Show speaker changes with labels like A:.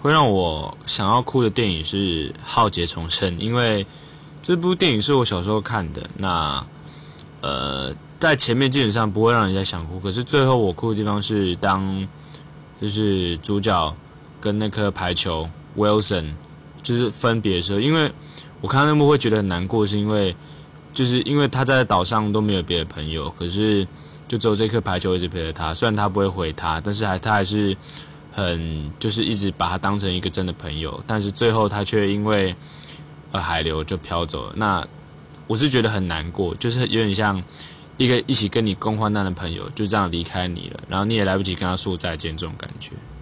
A: 会让我想要哭的电影是《浩劫重生》，因为这部电影是我小时候看的。那呃，在前面基本上不会让人家想哭，可是最后我哭的地方是当就是主角跟那颗排球 Wilson 就是分别的时候，因为我看那幕会觉得很难过，是因为就是因为他在岛上都没有别的朋友，可是就只有这颗排球一直陪着他，虽然他不会回他，但是还他还是。很就是一直把他当成一个真的朋友，但是最后他却因为呃海流就飘走了。那我是觉得很难过，就是有点像一个一起跟你共患难的朋友就这样离开你了，然后你也来不及跟他说再见这种感觉。